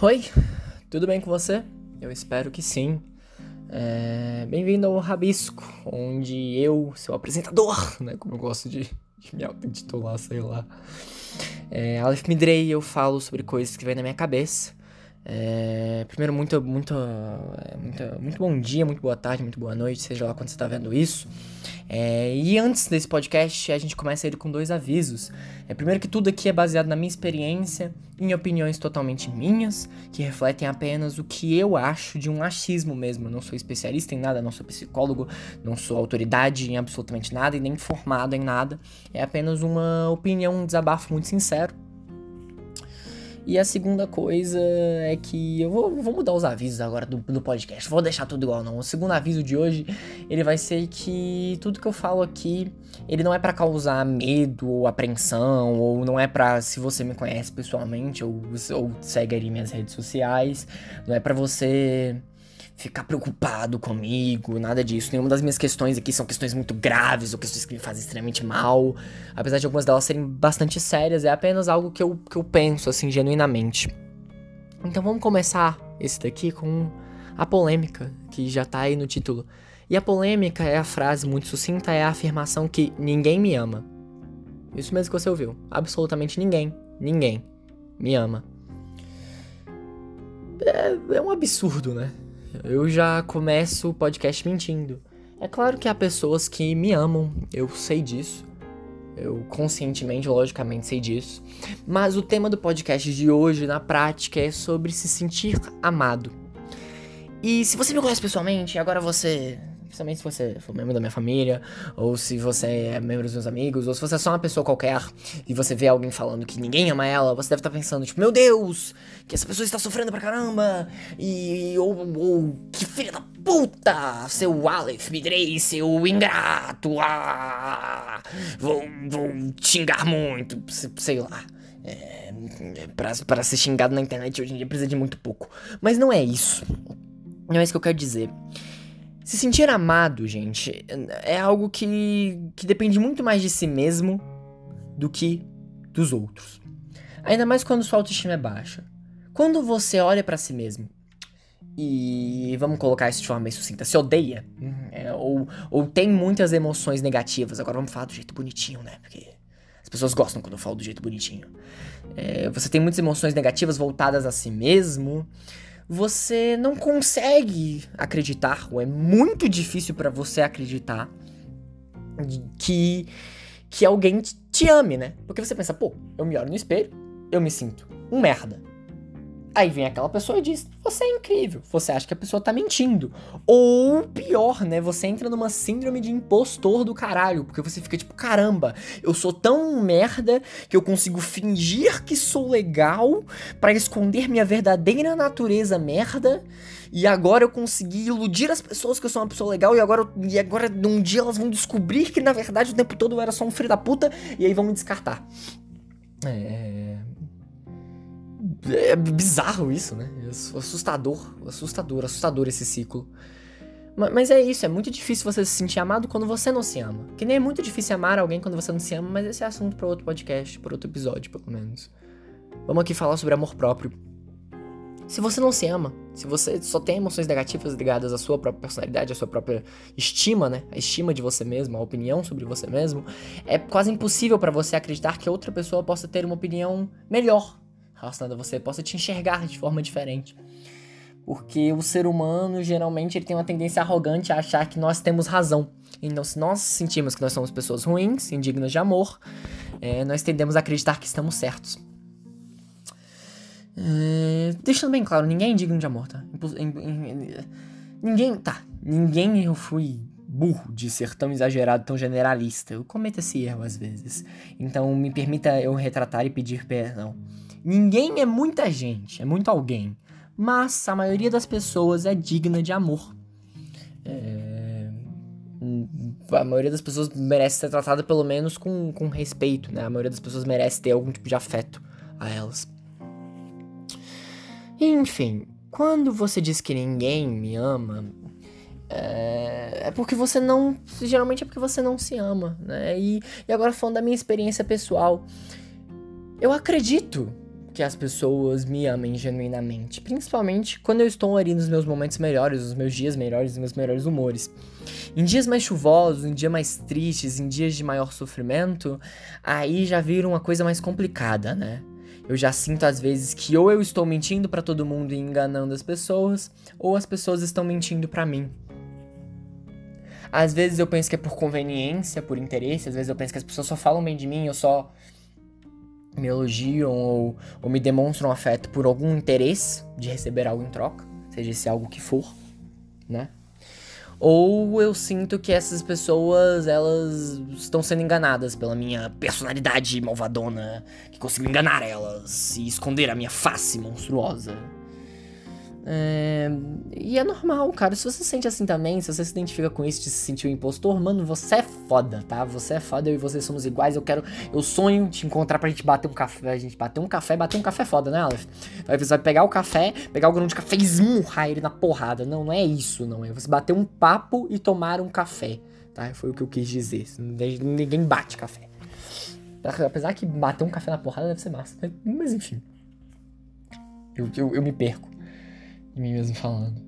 Oi, tudo bem com você? Eu espero que sim. É... Bem-vindo ao Rabisco, onde eu, seu apresentador, né, como eu gosto de, de me auto-intitular, sei lá, é, Aleph Midrei, eu falo sobre coisas que vêm na minha cabeça. É... Primeiro, muito, muito, muito, muito bom dia, muito boa tarde, muito boa noite, seja lá quando você está vendo isso. É, e antes desse podcast, a gente começa ele com dois avisos. É, primeiro que tudo aqui é baseado na minha experiência, em opiniões totalmente minhas, que refletem apenas o que eu acho de um achismo mesmo. Eu não sou especialista em nada, não sou psicólogo, não sou autoridade em absolutamente nada e nem formado em nada. É apenas uma opinião, um desabafo muito sincero e a segunda coisa é que eu vou, vou mudar os avisos agora do, do podcast. Vou deixar tudo igual, não. O segundo aviso de hoje, ele vai ser que tudo que eu falo aqui, ele não é para causar medo ou apreensão, ou não é para se você me conhece pessoalmente ou, ou segue ali minhas redes sociais, não é para você ficar preocupado comigo, nada disso. Nenhuma das minhas questões aqui são questões muito graves ou questões que me fazem extremamente mal. Apesar de algumas delas serem bastante sérias, é apenas algo que eu, que eu penso, assim, genuinamente. Então vamos começar esse daqui com a polêmica, que já tá aí no título. E a polêmica é a frase muito sucinta, é a afirmação que ninguém me ama. Isso mesmo que você ouviu. Absolutamente ninguém, ninguém me ama. É, é um absurdo, né? Eu já começo o podcast mentindo. É claro que há pessoas que me amam, eu sei disso. Eu conscientemente, logicamente, sei disso. Mas o tema do podcast de hoje, na prática, é sobre se sentir amado. E se você me conhece pessoalmente, agora você Principalmente se você for membro da minha família, ou se você é membro dos meus amigos, ou se você é só uma pessoa qualquer e você vê alguém falando que ninguém ama ela, você deve estar tá pensando, tipo, meu Deus, que essa pessoa está sofrendo pra caramba, e. ou, ou que filha da puta, seu Aleph Midrei, seu ingrato, ah, vou, vou xingar muito, sei lá. É, pra, pra ser xingado na internet hoje em dia precisa de muito pouco. Mas não é isso. Não é isso que eu quero dizer. Se sentir amado, gente, é algo que, que depende muito mais de si mesmo do que dos outros. Ainda mais quando sua autoestima é baixa. Quando você olha para si mesmo e vamos colocar isso de forma bem sucinta, se odeia, é, ou, ou tem muitas emoções negativas, agora vamos falar do jeito bonitinho, né? Porque as pessoas gostam quando eu falo do jeito bonitinho. É, você tem muitas emoções negativas voltadas a si mesmo você não consegue acreditar, ou é muito difícil para você acreditar que, que alguém te ame, né? Porque você pensa, pô, eu me olho no espelho, eu me sinto um merda. Aí vem aquela pessoa e diz: Você é incrível. Você acha que a pessoa tá mentindo. Ou pior, né? Você entra numa síndrome de impostor do caralho. Porque você fica tipo: Caramba, eu sou tão merda que eu consigo fingir que sou legal para esconder minha verdadeira natureza merda. E agora eu consegui iludir as pessoas que eu sou uma pessoa legal. E agora, e agora um dia elas vão descobrir que na verdade o tempo todo eu era só um filho da puta. E aí vão me descartar. É. É bizarro isso, né? É assustador, assustador, assustador esse ciclo. Mas é isso, é muito difícil você se sentir amado quando você não se ama. Que nem é muito difícil amar alguém quando você não se ama, mas esse é assunto para outro podcast, para outro episódio, pelo menos. Vamos aqui falar sobre amor próprio. Se você não se ama, se você só tem emoções negativas ligadas à sua própria personalidade, à sua própria estima, né? A estima de você mesmo, a opinião sobre você mesmo, é quase impossível para você acreditar que outra pessoa possa ter uma opinião melhor relacionado a você, possa te enxergar de forma diferente. Porque o ser humano, geralmente, ele tem uma tendência arrogante a achar que nós temos razão. Então, se nós sentimos que nós somos pessoas ruins, indignas de amor, é, nós tendemos a acreditar que estamos certos. É, deixando bem claro, ninguém é indigno de amor, tá? Ninguém. Tá. Ninguém eu fui burro de ser tão exagerado, tão generalista. Eu cometo esse erro às vezes. Então me permita eu retratar e pedir perdão. Ninguém é muita gente, é muito alguém. Mas a maioria das pessoas é digna de amor. É... A maioria das pessoas merece ser tratada pelo menos com, com respeito, né? A maioria das pessoas merece ter algum tipo de afeto a elas. Enfim, quando você diz que ninguém me ama, é, é, porque você não. Geralmente é porque você não se ama, né? E, e agora falando da minha experiência pessoal, eu acredito que as pessoas me amem genuinamente. Principalmente quando eu estou ali nos meus momentos melhores, nos meus dias melhores, nos meus melhores humores. Em dias mais chuvosos, em dias mais tristes, em dias de maior sofrimento, aí já vira uma coisa mais complicada, né? Eu já sinto às vezes que ou eu estou mentindo para todo mundo e enganando as pessoas, ou as pessoas estão mentindo para mim. Às vezes eu penso que é por conveniência, por interesse, às vezes eu penso que as pessoas só falam bem de mim, eu só me elogiam ou, ou me demonstram afeto por algum interesse de receber algo em troca, seja esse algo que for, né? Ou eu sinto que essas pessoas, elas estão sendo enganadas pela minha personalidade malvadona, que consigo enganar elas e esconder a minha face monstruosa. É... E é normal, cara. Se você se sente assim também, se você se identifica com isso de se sentir um impostor, mano, você é foda, tá? Você é foda, eu e você somos iguais. Eu quero. Eu sonho te encontrar pra gente bater um café. A gente bater um café, bater um café foda, né, Aleph? Vai, você vai pegar o café, pegar o grão de café e esmurrar ele na porrada. Não, não é isso, não. É você bater um papo e tomar um café, tá? Foi o que eu quis dizer. Ninguém bate café. Apesar que bater um café na porrada deve ser massa. Mas enfim. eu, eu, eu me perco de mim mesmo falando.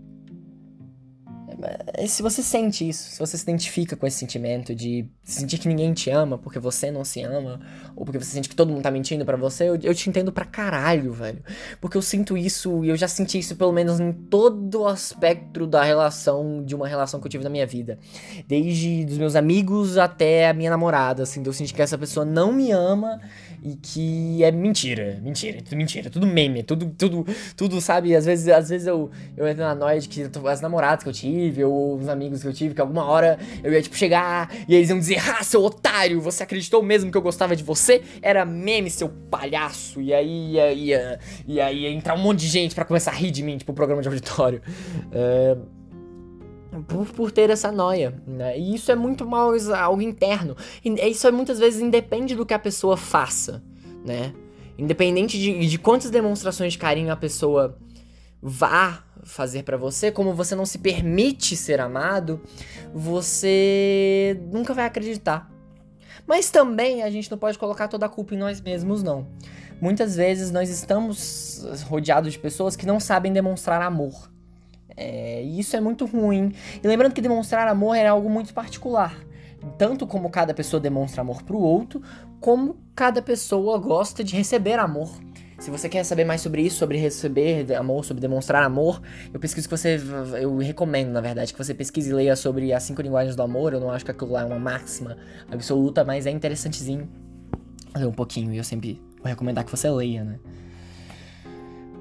Se você sente isso, se você se identifica com esse sentimento de sentir que ninguém te ama porque você não se ama, ou porque você sente que todo mundo tá mentindo para você, eu, eu, te entendo pra caralho, velho. Porque eu sinto isso e eu já senti isso pelo menos em todo o aspecto da relação, de uma relação que eu tive na minha vida. Desde dos meus amigos até a minha namorada, assim, eu senti que essa pessoa não me ama e que é mentira, mentira, tudo mentira, tudo meme, tudo, tudo, tudo, sabe? Às vezes, às vezes eu, eu entro na noia de que as namoradas que eu tive, ou os amigos que eu tive, que alguma hora eu ia, tipo, chegar e eles iam dizer, ah, seu otário, você acreditou mesmo que eu gostava de você? Era meme, seu palhaço. E aí ia, ia, aí ia entrar um monte de gente para começar a rir de mim, tipo, programa de auditório. É por, por ter essa noia, né? E isso é muito mal algo interno. E isso é muitas vezes independe do que a pessoa faça, né? Independente de, de quantas demonstrações de carinho a pessoa vá fazer para você, como você não se permite ser amado, você nunca vai acreditar. Mas também a gente não pode colocar toda a culpa em nós mesmos, não. Muitas vezes nós estamos rodeados de pessoas que não sabem demonstrar amor. É, e isso é muito ruim. E lembrando que demonstrar amor é algo muito particular. Tanto como cada pessoa demonstra amor pro outro, como cada pessoa gosta de receber amor. Se você quer saber mais sobre isso, sobre receber amor, sobre demonstrar amor, eu pesquiso que você. Eu recomendo, na verdade, que você pesquise e leia sobre as cinco linguagens do amor. Eu não acho que aquilo lá é uma máxima absoluta, mas é interessantezinho ler um pouquinho. E eu sempre vou recomendar que você leia, né?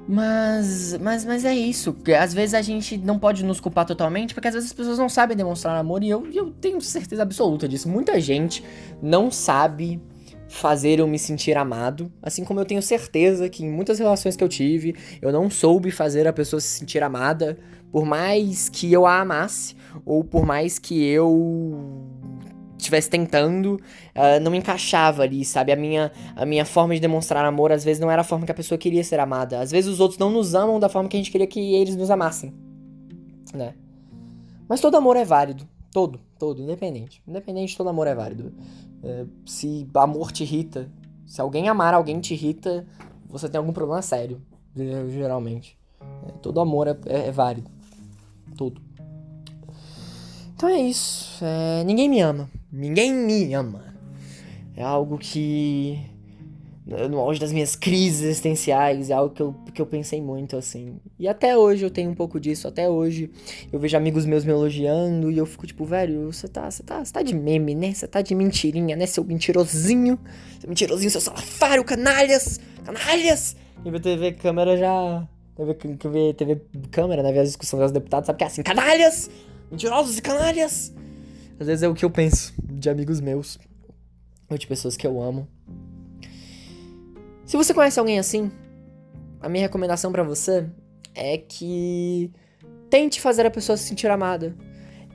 Mas, mas, mas é isso. Às vezes a gente não pode nos culpar totalmente, porque às vezes as pessoas não sabem demonstrar amor, e eu, eu tenho certeza absoluta disso. Muita gente não sabe fazer eu me sentir amado, assim como eu tenho certeza que em muitas relações que eu tive, eu não soube fazer a pessoa se sentir amada, por mais que eu a amasse, ou por mais que eu estivesse tentando, uh, não me encaixava ali, sabe? A minha, a minha forma de demonstrar amor às vezes não era a forma que a pessoa queria ser amada. Às vezes os outros não nos amam da forma que a gente queria que eles nos amassem, né? Mas todo amor é válido. Todo, todo, independente. Independente, todo amor é válido. É, se amor te irrita, se alguém amar alguém te irrita, você tem algum problema sério, geralmente. É, todo amor é, é, é válido. Todo. Então é isso. É, ninguém me ama. Ninguém me ama. É algo que. No auge das minhas crises existenciais, é algo que eu, que eu pensei muito, assim. E até hoje eu tenho um pouco disso, até hoje eu vejo amigos meus me elogiando e eu fico tipo, velho, você tá, você tá, você tá de meme, né? Você tá de mentirinha, né? Seu mentirosinho, seu mentirosinho, seu salafário, canalhas, canalhas! E a TV câmera já. TV, TV, TV câmera, né? Ver as discussões dos deputados, sabe que é assim, canalhas! Mentirosos e canalhas! Às vezes é o que eu penso de amigos meus ou de pessoas que eu amo. Se você conhece alguém assim, a minha recomendação para você é que tente fazer a pessoa se sentir amada.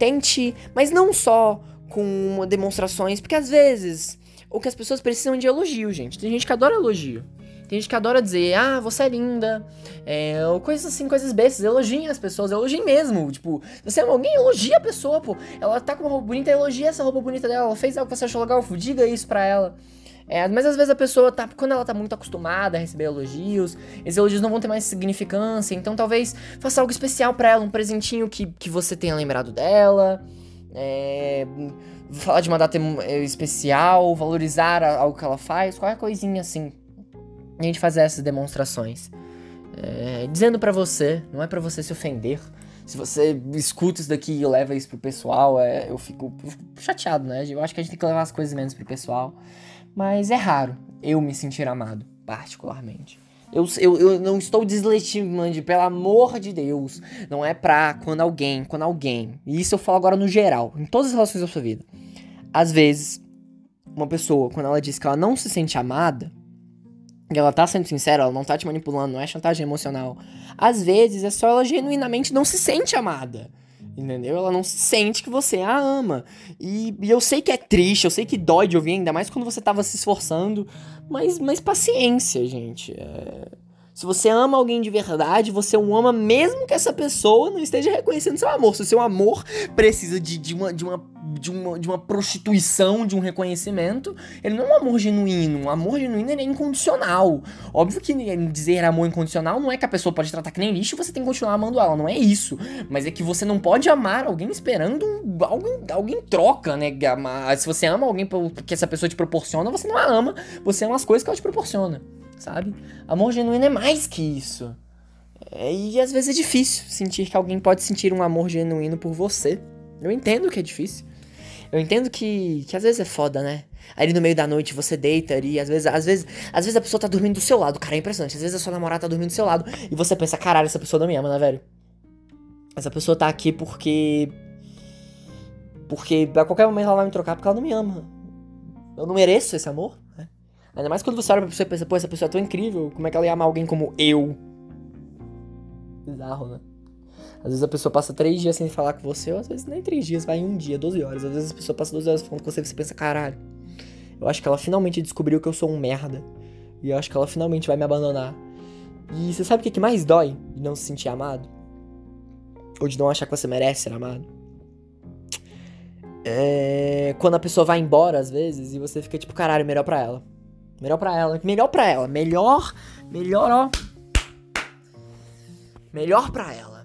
Tente, mas não só com demonstrações, porque às vezes o que as pessoas precisam é de elogio, gente. Tem gente que adora elogio. Tem gente que adora dizer, ah, você é linda. É, ou coisas assim, coisas bestas. Elogiem as pessoas, elogiem mesmo. Tipo, você ama alguém, elogia a pessoa, pô. Ela tá com uma roupa bonita, elogia essa roupa bonita dela. Ela fez algo que você achou legal, diga isso pra ela. É, mas às vezes a pessoa tá. Quando ela tá muito acostumada a receber elogios, esses elogios não vão ter mais significância. Então talvez faça algo especial para ela, um presentinho que, que você tenha lembrado dela. É, falar de uma data especial, valorizar algo que ela faz, qualquer coisinha assim. A gente fazer essas demonstrações. É, dizendo para você, não é para você se ofender. Se você escuta isso daqui e leva isso pro pessoal, é, eu, fico, eu, fico, chateado, né? Eu acho que a gente tem que levar as coisas menos pro pessoal. Mas é raro eu me sentir amado, particularmente. Eu, eu, eu não estou deslegitimando, pelo amor de Deus. Não é pra quando alguém, quando alguém. E isso eu falo agora no geral, em todas as relações da sua vida. Às vezes, uma pessoa, quando ela diz que ela não se sente amada, e ela tá sendo sincera, ela não tá te manipulando, não é chantagem emocional. Às vezes é só ela genuinamente não se sente amada. Entendeu? Ela não se sente que você a ama. E, e, eu sei que é triste, eu sei que dói de ouvir, ainda mais quando você tava se esforçando. Mas, mas paciência, gente. É... Se você ama alguém de verdade, você o ama mesmo que essa pessoa não esteja reconhecendo seu amor. Se o seu amor precisa de, de, uma, de, uma, de, uma, de uma prostituição, de um reconhecimento, ele não é um amor genuíno. Um amor genuíno é incondicional. Óbvio que dizer amor incondicional não é que a pessoa pode tratar que nem lixo e você tem que continuar amando ela. Não é isso. Mas é que você não pode amar alguém esperando algo, algo em troca, né? Se você ama alguém que essa pessoa te proporciona, você não a ama. Você ama as coisas que ela te proporciona sabe? Amor genuíno é mais que isso. É, e às vezes é difícil sentir que alguém pode sentir um amor genuíno por você. Eu entendo que é difícil. Eu entendo que, que às vezes é foda, né? Aí no meio da noite você deita ali, às vezes, às vezes, às vezes a pessoa tá dormindo do seu lado, cara, é impressionante. Às vezes a sua namorada tá dormindo do seu lado e você pensa, caralho, essa pessoa não me ama, né, velho? Essa pessoa tá aqui porque porque a qualquer momento ela vai me trocar porque ela não me ama. Eu não mereço esse amor? Ainda mais quando você olha pra pessoa e pensa, pô, essa pessoa é tão incrível, como é que ela ia amar alguém como eu? Bizarro, né? Às vezes a pessoa passa três dias sem falar com você, ou às vezes nem três dias, vai em um dia, 12 horas. Às vezes a pessoa passa 12 horas falando com você e você pensa, caralho, eu acho que ela finalmente descobriu que eu sou um merda. E eu acho que ela finalmente vai me abandonar. E você sabe o que, que mais dói de não se sentir amado? Ou de não achar que você merece ser amado? É. Quando a pessoa vai embora, às vezes, e você fica tipo, caralho, melhor pra ela. Melhor pra ela. Melhor pra ela. Melhor. Melhor, ó. Melhor pra ela.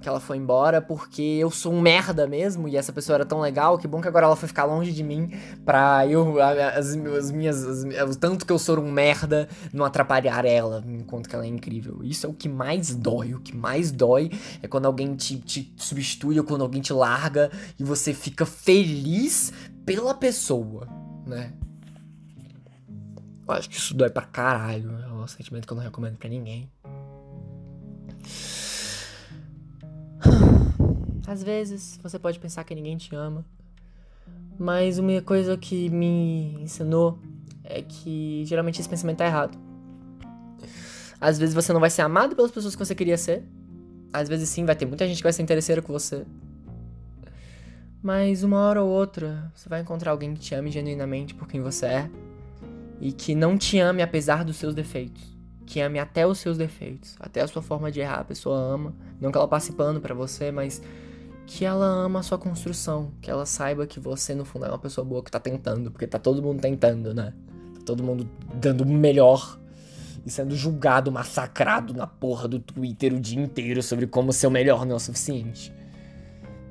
Que ela foi embora porque eu sou um merda mesmo e essa pessoa era tão legal. Que bom que agora ela foi ficar longe de mim pra eu. As, as minhas. As, o tanto que eu sou um merda não atrapalhar ela enquanto que ela é incrível. Isso é o que mais dói. O que mais dói é quando alguém te, te substitui ou quando alguém te larga e você fica feliz pela pessoa, né? Eu acho que isso dói pra caralho. É um sentimento que eu não recomendo pra ninguém. Às vezes você pode pensar que ninguém te ama. Mas uma coisa que me ensinou é que geralmente esse pensamento tá errado. Às vezes você não vai ser amado pelas pessoas que você queria ser. Às vezes sim, vai ter muita gente que vai ser interesseira com você. Mas uma hora ou outra, você vai encontrar alguém que te ame genuinamente por quem você é e que não te ame apesar dos seus defeitos. Que ame até os seus defeitos, até a sua forma de errar, a pessoa ama. Não que ela passe pano para você, mas que ela ama a sua construção, que ela saiba que você no fundo é uma pessoa boa que tá tentando, porque tá todo mundo tentando, né? Tá todo mundo dando o melhor e sendo julgado, massacrado na porra do Twitter o dia inteiro sobre como ser o melhor não é o suficiente.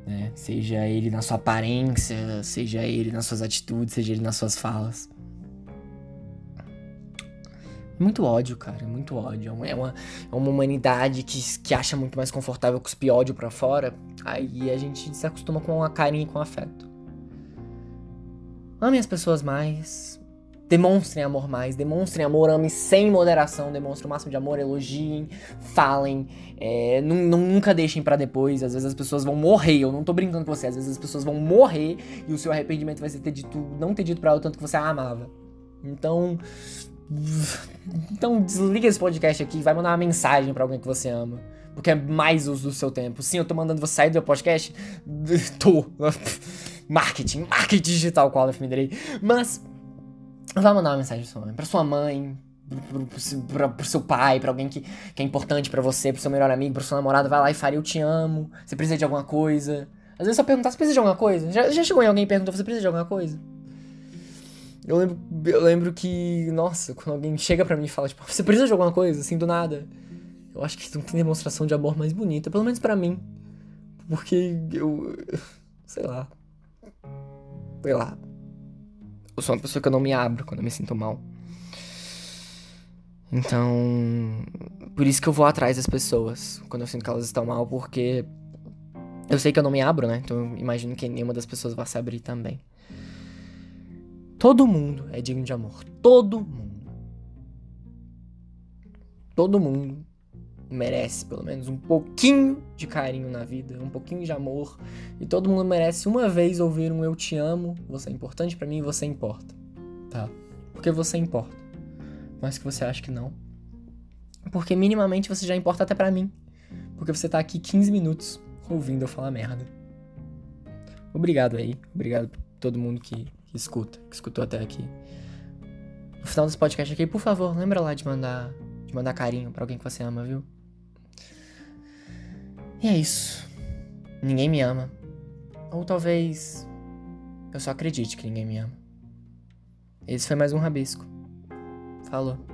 Né? Seja ele na sua aparência, seja ele nas suas atitudes, seja ele nas suas falas. Muito ódio, cara, muito ódio. É uma, é uma humanidade que, que acha muito mais confortável cuspir ódio pra fora. Aí a gente se acostuma com a carinho e com afeto. Amem as pessoas mais. Demonstrem amor mais, demonstrem amor, amem sem moderação, demonstrem o máximo de amor, elogiem, falem, é, nunca deixem para depois. Às vezes as pessoas vão morrer, eu não tô brincando com você, às vezes as pessoas vão morrer e o seu arrependimento vai ser ter dito, não ter dito pra ela o tanto que você a amava. Então, então desliga esse podcast aqui vai mandar uma mensagem para alguém que você ama. Porque é mais uso do seu tempo. Sim, eu tô mandando você sair do meu podcast. tô. marketing, marketing digital, qual eu me Mas vai mandar uma mensagem pra sua mãe, pra sua mãe, pro, pro, pro, seu pai, pra alguém que, que é importante para você, pro seu melhor amigo, pro seu namorado. Vai lá e fale, eu te amo. Você precisa de alguma coisa. Às vezes só perguntar, você precisa de alguma coisa? Já, já chegou em alguém e perguntou, você precisa de alguma coisa? Eu lembro, eu lembro que, nossa, quando alguém chega pra mim e fala, tipo, você precisa de alguma coisa, assim, do nada. Eu acho que não tem demonstração de amor mais bonita, pelo menos para mim. Porque eu. Sei lá. Sei lá. Eu sou uma pessoa que eu não me abro quando eu me sinto mal. Então. Por isso que eu vou atrás das pessoas quando eu sinto que elas estão mal, porque. Eu sei que eu não me abro, né? Então eu imagino que nenhuma das pessoas vai se abrir também. Todo mundo é digno de amor. Todo mundo. Todo mundo merece pelo menos um pouquinho de carinho na vida, um pouquinho de amor. E todo mundo merece uma vez ouvir um eu te amo, você é importante para mim você importa. Tá? Porque você importa. Mas que você acha que não. Porque minimamente você já importa até para mim. Porque você tá aqui 15 minutos ouvindo eu falar merda. Obrigado aí. Obrigado todo mundo que que escuta, que escutou até aqui. No final desse podcast aqui, por favor, lembra lá de mandar, de mandar carinho para alguém que você ama, viu? E é isso. Ninguém me ama. Ou talvez eu só acredite que ninguém me ama. Esse foi mais um rabisco. Falou.